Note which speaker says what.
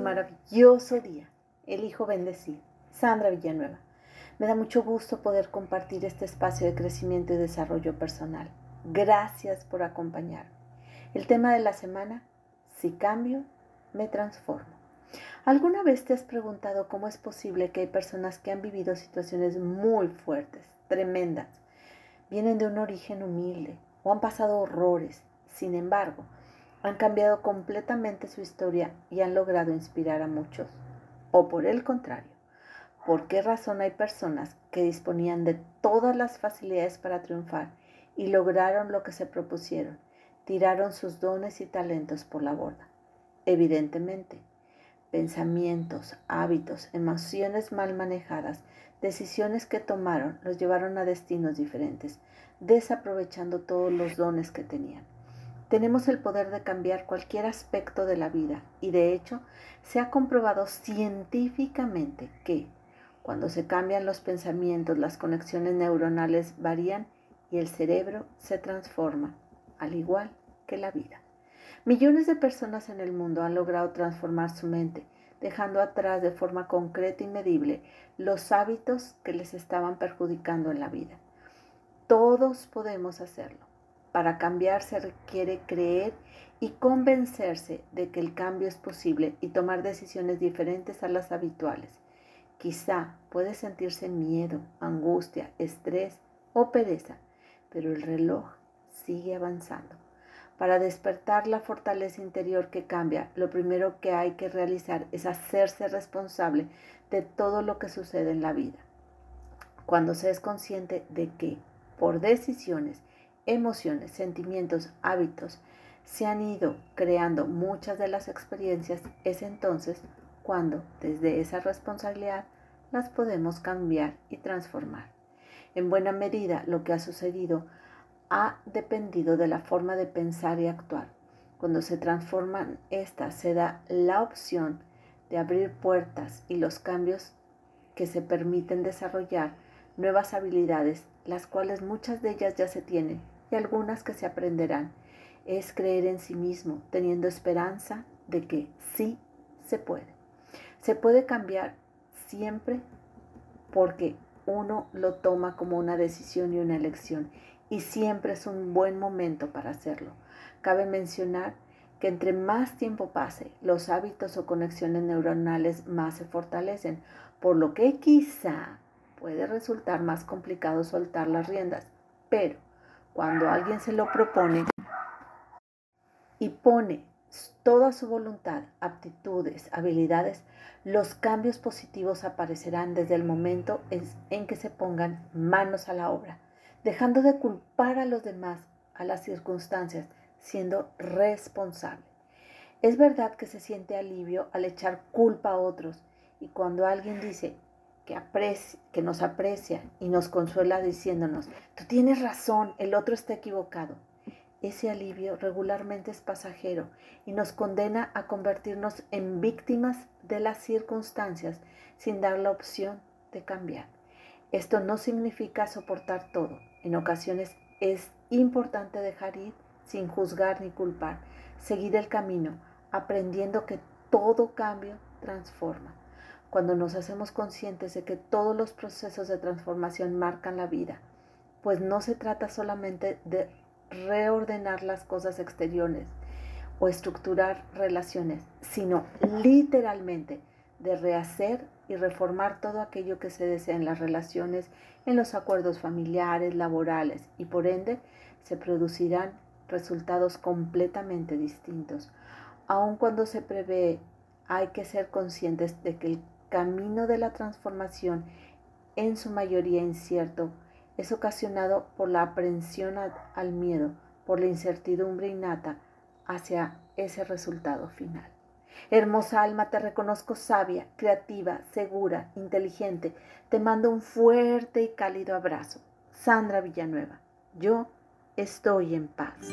Speaker 1: maravilloso día. Elijo bendecir. Sandra Villanueva. Me da mucho gusto poder compartir este espacio de crecimiento y desarrollo personal. Gracias por acompañarme. El tema de la semana, si cambio, me transformo. ¿Alguna vez te has preguntado cómo es posible que hay personas que han vivido situaciones muy fuertes, tremendas, vienen de un origen humilde o han pasado horrores, sin embargo, han cambiado completamente su historia y han logrado inspirar a muchos. O por el contrario, ¿por qué razón hay personas que disponían de todas las facilidades para triunfar y lograron lo que se propusieron? Tiraron sus dones y talentos por la borda. Evidentemente, pensamientos, hábitos, emociones mal manejadas, decisiones que tomaron los llevaron a destinos diferentes, desaprovechando todos los dones que tenían. Tenemos el poder de cambiar cualquier aspecto de la vida y de hecho se ha comprobado científicamente que cuando se cambian los pensamientos, las conexiones neuronales varían y el cerebro se transforma, al igual que la vida. Millones de personas en el mundo han logrado transformar su mente, dejando atrás de forma concreta y medible los hábitos que les estaban perjudicando en la vida. Todos podemos hacerlo. Para cambiar se requiere creer y convencerse de que el cambio es posible y tomar decisiones diferentes a las habituales. Quizá puede sentirse miedo, angustia, estrés o pereza, pero el reloj sigue avanzando. Para despertar la fortaleza interior que cambia, lo primero que hay que realizar es hacerse responsable de todo lo que sucede en la vida. Cuando se es consciente de que, por decisiones, emociones, sentimientos, hábitos, se han ido creando muchas de las experiencias, es entonces cuando desde esa responsabilidad las podemos cambiar y transformar. En buena medida lo que ha sucedido ha dependido de la forma de pensar y actuar. Cuando se transforman estas, se da la opción de abrir puertas y los cambios que se permiten desarrollar nuevas habilidades, las cuales muchas de ellas ya se tienen y algunas que se aprenderán. Es creer en sí mismo, teniendo esperanza de que sí se puede. Se puede cambiar siempre porque uno lo toma como una decisión y una elección y siempre es un buen momento para hacerlo. Cabe mencionar que entre más tiempo pase, los hábitos o conexiones neuronales más se fortalecen, por lo que quizá puede resultar más complicado soltar las riendas, pero cuando alguien se lo propone y pone toda su voluntad, aptitudes, habilidades, los cambios positivos aparecerán desde el momento en que se pongan manos a la obra, dejando de culpar a los demás, a las circunstancias, siendo responsable. Es verdad que se siente alivio al echar culpa a otros y cuando alguien dice, que, nos aprecia y nos consuela diciéndonos, tú tienes razón, el otro está equivocado. Ese alivio regularmente es pasajero y nos condena a convertirnos en víctimas de las circunstancias sin dar la opción de cambiar. Esto no significa soportar todo. En ocasiones es importante dejar ir sin juzgar ni culpar, seguir el camino, aprendiendo que todo cambio transforma cuando nos hacemos conscientes de que todos los procesos de transformación marcan la vida, pues no se trata solamente de reordenar las cosas exteriores o estructurar relaciones, sino literalmente de rehacer y reformar todo aquello que se desea en las relaciones, en los acuerdos familiares, laborales y por ende se producirán resultados completamente distintos. Aun cuando se prevé, hay que ser conscientes de que el camino de la transformación, en su mayoría incierto, es ocasionado por la aprensión al miedo, por la incertidumbre innata hacia ese resultado final. Hermosa alma, te reconozco sabia, creativa, segura, inteligente. Te mando un fuerte y cálido abrazo. Sandra Villanueva, yo estoy en paz.